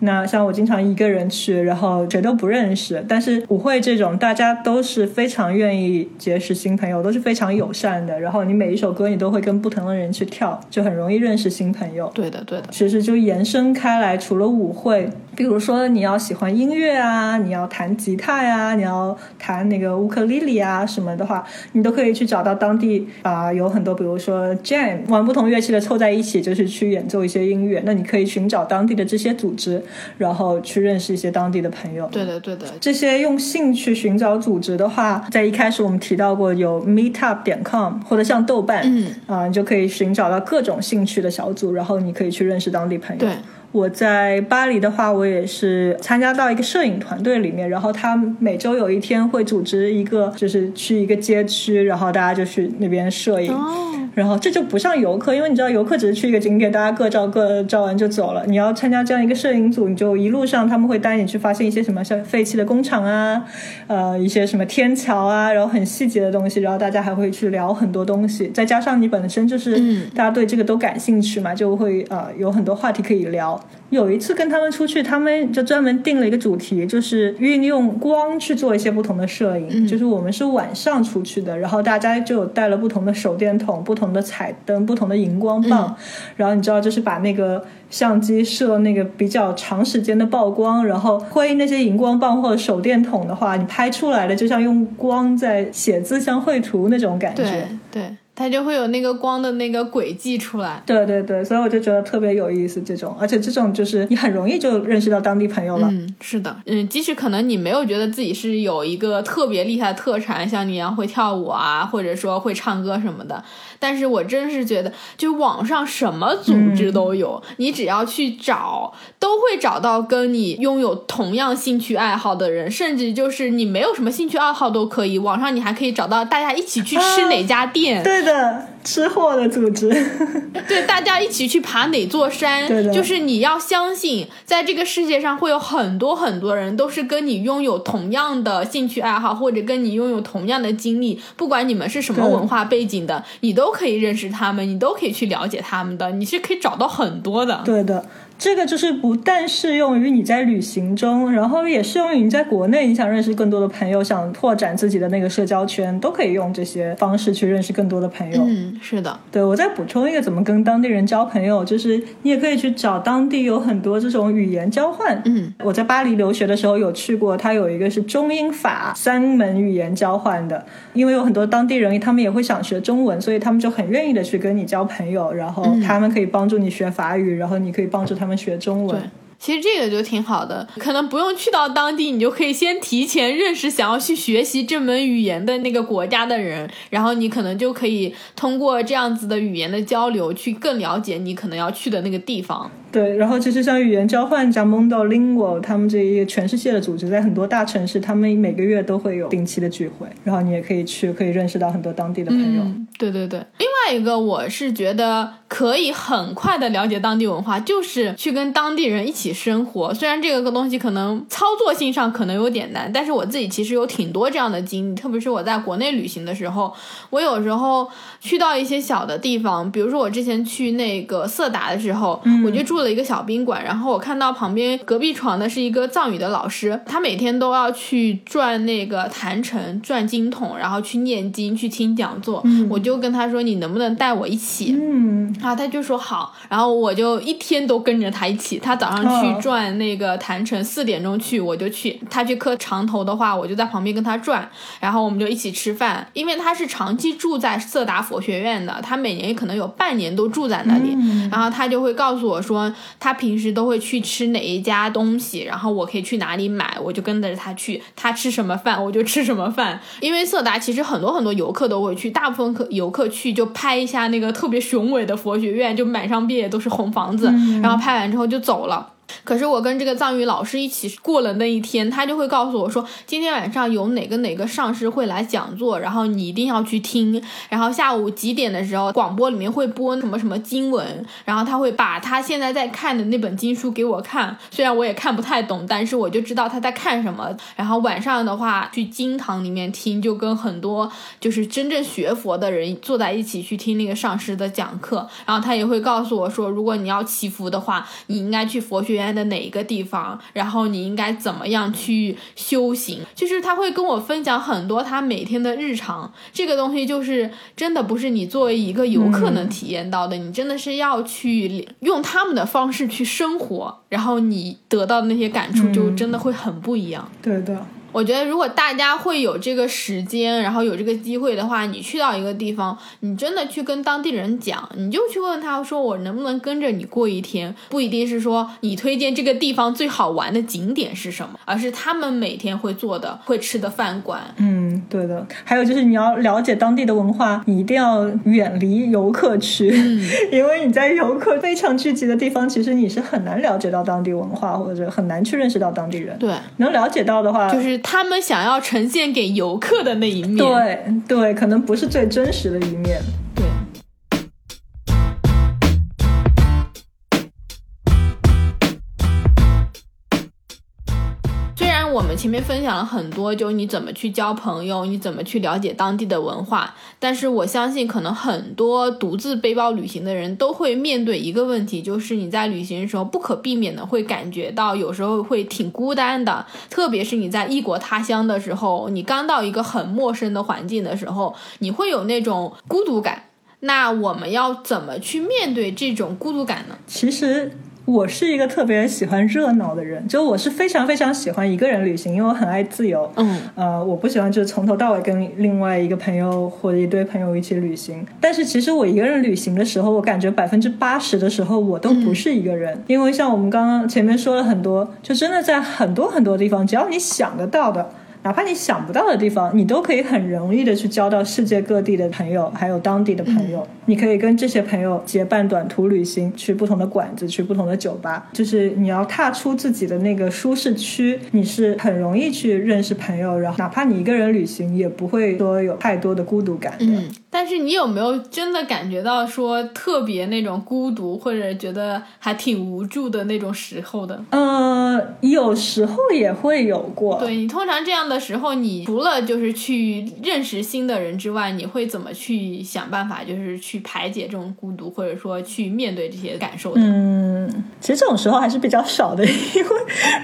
那像我经常一个人去，然后谁都不认识，但是舞会这种大家都是非常愿意结识新朋友，都是非常友善的。然后你每一首歌你都会跟不同的人去跳，就很容易认识新朋友。对的，对的，其实就延伸开来，除了舞会，比如说你要喜欢音乐啊，你要弹吉他呀、你要弹那个乌克丽丽啊什么的话，你都可以去找到当地啊、有很多，比如说 jam 玩不同乐器的凑在一起，就是去演奏一些音乐。那你可以寻找当地的这些组织，然后去认识一些当地的朋友。对的，对的，这些用兴趣寻找组织的话，在一开始我们提到过有 meetup 点 com 或者像豆瓣，嗯啊、你就可以寻找到各种兴趣的小组，然后你可以去认识当地朋友。对。我在巴黎的话，我也是参加到一个摄影团队里面，然后他每周有一天会组织一个，就是去一个街区，然后大家就去那边摄影。然后这就不像游客，因为你知道游客只是去一个景点，大家各照各照完就走了。你要参加这样一个摄影组，你就一路上他们会带你去发现一些什么像废弃的工厂啊，呃，一些什么天桥啊，然后很细节的东西，然后大家还会去聊很多东西。再加上你本身就是大家对这个都感兴趣嘛，就会呃有很多话题可以聊。有一次跟他们出去，他们就专门定了一个主题，就是运用光去做一些不同的摄影。就是我们是晚上出去的，然后大家就有带了不同的手电筒、不同的彩灯、不同的荧光棒，然后你知道，就是把那个相机设那个比较长时间的曝光，然后挥那些荧光棒或者手电筒的话，你拍出来的就像用光在写字，像绘图那种感觉。对对，它就会有那个光的那个轨迹出来。对对对，所以我就觉得特别有意思，这种，而且这种就是你很容易就认识到当地朋友了。嗯，是的，嗯，即使可能你没有觉得自己是有一个特别厉害的特长，像你一样会跳舞啊，或者说会唱歌什么的，但是我真是觉得，就网上什么组织都有，你只要去找，都会找到跟你拥有同样兴趣爱好的人，甚至就是你没有什么兴趣爱好都可以，网上你还可以找到大家一起去吃哪家店，对的，吃货的组织。[laughs] 对，大家一起去爬哪座山，对的就是你要相信，在这个世界上会有很多很多人都是跟你拥有同样的兴趣爱好，或者跟你拥有同样的经历，不管你们是什么文化背景的，你都可以认识他们，你都可以去了解他们的，你是可以找到很多的。对的，这个就是不但适用于你在旅行中，然后也适用于你在国内，你想认识更多的朋友，想拓展自己的那个社交圈，都可以用这些方式去认识更多的朋友。嗯，是的，对我再补充一个，怎么跟当地人交朋友，就是你也可以去找当地有很多这种语言交换。嗯，我在巴黎留学的时候有去过，它有一个是中英法三门语言交换的，因为有很多当地人他们也会想学中文，所以他们就很愿意的去跟你交朋友，然后他们可以帮助你学法语，然后你可以帮助他他们学中文。。其实这个就挺好的，可能不用去到当地，你就可以先提前认识想要去学习这门语言的那个国家的人，然后你可能就可以通过这样子的语言的交流，去更了解你可能要去的那个地方。对，然后其实像语言交换，像 Mondo Lingual 他们这一个全世界的组织，在很多大城市，他们每个月都会有定期的聚会，然后你也可以去，可以认识到很多当地的朋友。嗯，对对对。另外一个，我是觉得可以很快的了解当地文化，就是去跟当地人一起生活。虽然这个东西可能操作性上可能有点难，但是我自己其实有挺多这样的经历，特别是我在国内旅行的时候，我有时候去到一些小的地方，比如说我之前去那个色达的时候，我就住了一个小宾馆，然后我看到旁边隔壁床的是一个藏语的老师，他每天都要去转那个坛城、转经筒，然后去念经、去听讲座。我就跟他说：“你能不能带我一起？”嗯，然后他就说好，然后我就一天都跟着他一起。他早上哦去转那个坛城，四点钟去，我就去。他去磕长头的话，我就在旁边跟他转，然后我们就一起吃饭。因为他是长期住在色达佛学院的，他每年可能有半年都住在那里。然后他就会告诉我说：“说他平时都会去吃哪一家东西，然后我可以去哪里买，我就跟着他去。他吃什么饭，我就吃什么饭。因为色达其实很多很多游客都会去，大部分客游客去就拍一下那个特别雄伟的佛学院，就满上遍野都是红房子，然后拍完之后就走了。可是我跟这个藏语老师一起过了那一天，他就会告诉我说，今天晚上有哪个哪个上师会来讲座，然后你一定要去听。然后下午几点的时候，广播里面会播什么什么经文，然后他会把他现在在看的那本经书给我看，虽然我也看不太懂，但是我就知道他在看什么。然后晚上的话去经堂里面听，就跟很多就是真正学佛的人坐在一起去听那个上师的讲课。然后他也会告诉我说，如果你要祈福的话，你应该去佛学院的哪一个地方，然后你应该怎么样去修行。就是他会跟我分享很多他每天的日常，这个东西就是真的不是你作为一个游客能体验到的，你真的是要去用他们的方式去生活，然后你得到的那些感触就真的会很不一样。对的，我觉得如果大家会有这个时间，然后有这个机会的话，你去到一个地方，你真的去跟当地人讲，你就去问他说我能不能跟着你过一天，不一定是说你推荐这个地方最好玩的景点是什么，而是他们每天会做的、会吃的饭馆。嗯，对的。还有就是你要了解当地的文化，你一定要远离游客区，[laughs] 因为你在游客非常聚集的地方，其实你是很难了解到当地文化，或者很难去认识到当地人。对，能了解到的话，就是他们想要呈现给游客的那一面。对对，可能不是最真实的一面。对。们前面分享了很多，就是你怎么去交朋友，你怎么去了解当地的文化，但是我相信，可能很多独自背包旅行的人都会面对一个问题，就是你在旅行的时候不可避免的会感觉到有时候会挺孤单的，特别是你在异国他乡的时候，你刚到一个很陌生的环境的时候，你会有那种孤独感。那我们要怎么去面对这种孤独感呢？其实我是一个特别喜欢热闹的人，就我是非常非常喜欢一个人旅行，因为我很爱自由。嗯，呃，我不喜欢就是从头到尾跟另外一个朋友或者一堆朋友一起旅行。但是其实我一个人旅行的时候，我感觉百分之八十的时候我都不是一个人，因为像我们刚刚前面说了很多，就真的在很多很多地方，只要你想得到的。哪怕你想不到的地方，你都可以很容易的去交到世界各地的朋友，还有当地的朋友。你可以跟这些朋友结伴短途旅行，去不同的馆子，去不同的酒吧。就是你要踏出自己的那个舒适区，你是很容易去认识朋友，然后哪怕你一个人旅行，也不会说有太多的孤独感的。嗯，但是你有没有真的感觉到说特别那种孤独，或者觉得还挺无助的那种时候的？呃，有时候也会有过。对你通常这样的时候，你除了就是去认识新的人之外，你会怎么去想办法，就是去排解这种孤独，或者说去面对这些感受的？嗯，其实这种时候还是比较少的，因为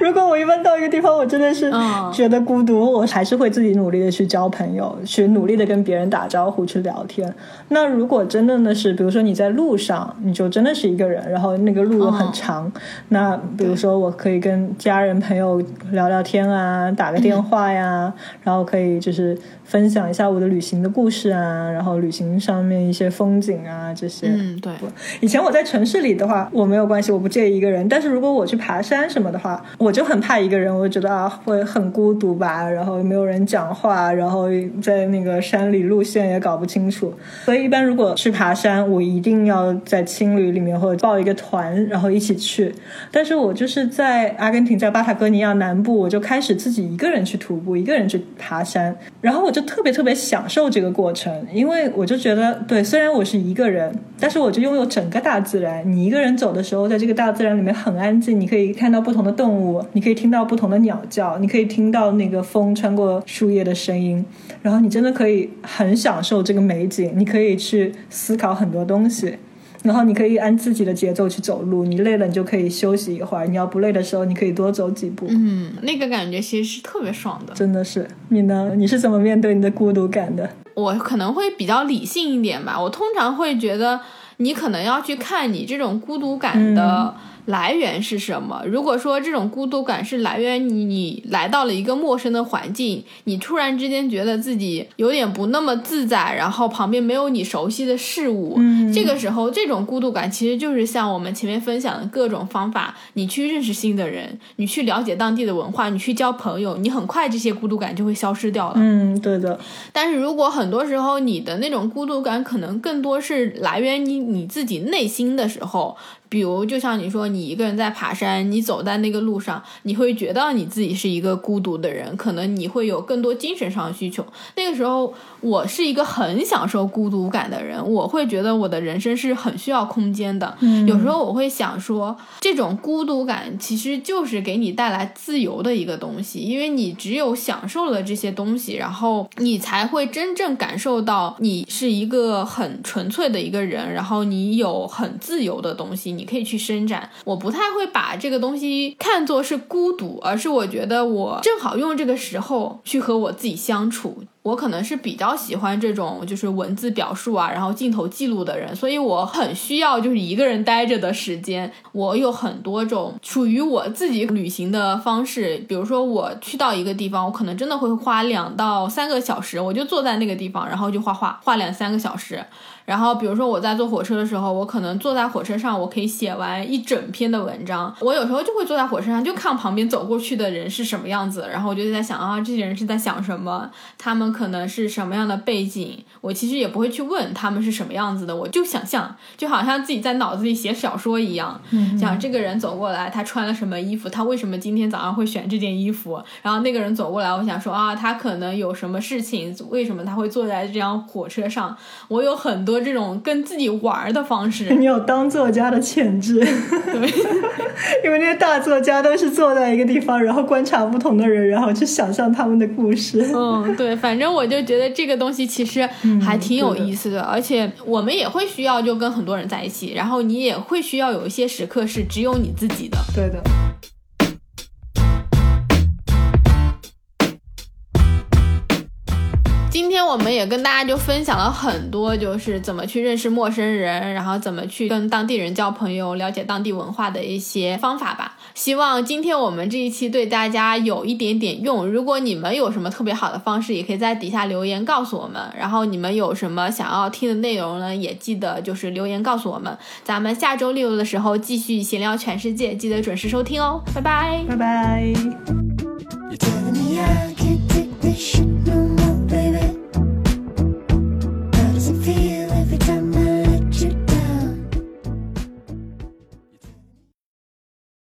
如果我一般到一个地方，我真的是嗯觉得孤独，我还是会自己努力的去交朋友，去努力的跟别人打招呼，去聊天。那如果真的呢是，比如说你在路上，你就真的是一个人，然后那个路又很长，那比如说我可以跟家人朋友聊聊天啊，打个电话呀，然后可以就是分享一下我的旅行的故事啊，然后旅行上面一些风景啊这些。嗯，对，以前我在城市里的话，我没有关系，我不介意一个人。但是如果我去爬山什么的话，我就很怕一个人，我就觉得啊会很孤独吧，然后没有人讲话，然后在那个山里路线也搞不清楚。所以一般如果去爬山，我一定要在青旅里面或者报一个团，然后一起去。但是我就是在阿根廷，在巴塔哥尼亚南部，我就开始自己一个人去徒步，一个人去爬山，然后我就特别特别享受这个过程，因为我就觉得，对，虽然我是一个人，但是我就拥有整个大自然。你一个人走的时候，在这个大自然里面很安静，你可以看到不同的动物，你可以听到不同的鸟叫，你可以听到那个风穿过树叶的声音，然后你真的可以很享受这个美景，你可以去思考很多东西。然后你可以按自己的节奏去走路，你累了你就可以休息一会儿，你要不累的时候，你可以多走几步。嗯，那个感觉其实是特别爽的。真的是你呢？你是怎么面对你的孤独感的？我可能会比较理性一点吧。我通常会觉得，你可能要去看你这种孤独感的来源是什么？如果说这种孤独感是来源于你来到了一个陌生的环境，你突然之间觉得自己有点不那么自在，然后旁边没有你熟悉的事物，嗯这个时候这种孤独感其实就是像我们前面分享的各种方法，你去认识新的人，你去了解当地的文化，你去交朋友，你很快这些孤独感就会消失掉了。嗯，对的，但是如果很多时候你的那种孤独感可能更多是来源于你自己内心的时候，比如就像你说，你一个人在爬山，你走在那个路上，你会觉得你自己是一个孤独的人，可能你会有更多精神上的需求。那个时候，我是一个很享受孤独感的人，我会觉得我的人生是很需要空间的。嗯有时候我会想说，这种孤独感其实就是给你带来自由的一个东西，因为你只有享受了这些东西，然后你才会真正感受到你是一个很纯粹的一个人，然后你有很自由的东西，你你可以去伸展。我不太会把这个东西看作是孤独，而是我觉得我正好用这个时候去和我自己相处。我可能是比较喜欢这种就是文字表述啊，然后镜头记录的人，所以我很需要就是一个人待着的时间。我有很多种属于我自己旅行的方式，比如说我去到一个地方，我可能真的会花两到三个小时，我就坐在那个地方，然后就画画，画两三个小时。然后，比如说我在坐火车的时候，我可能坐在火车上，我可以写完一整篇的文章。我有时候就会坐在火车上，就看旁边走过去的人是什么样子，然后我就在想啊，这些人是在想什么，他们可能是什么样的背景。我其实也不会去问他们是什么样子的，我就想象，就好像自己在脑子里写小说一样，讲这个人走过来，他穿了什么衣服，他为什么今天早上会选这件衣服，然后那个人走过来，我想说啊，他可能有什么事情，为什么他会坐在这辆火车上？我有很多这种跟自己玩的方式。[laughs] 你有当作家的潜质，[laughs] 因为那些大作家都是坐在一个地方，然后观察不同的人，然后去想象他们的故事。嗯，对，反正我就觉得这个东西其实还挺有意思的，而且我们也会需要就跟很多人在一起，然后你也会需要有一些时刻是只有你自己的。对的，那我们也跟大家就分享了很多，就是怎么去认识陌生人，然后怎么去跟当地人交朋友，了解当地文化的一些方法吧。希望今天我们这一期对大家有一点点用。如果你们有什么特别好的方式，也可以在底下留言告诉我们。然后你们有什么想要听的内容呢，也记得就是留言告诉我们。咱们下周六的时候继续闲聊全世界，记得准时收听哦。拜拜。拜拜。